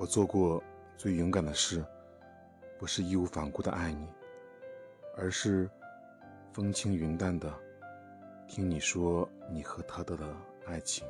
我做过最勇敢的事不是义无反顾的爱你而是风轻云淡的听你说你和他的爱情。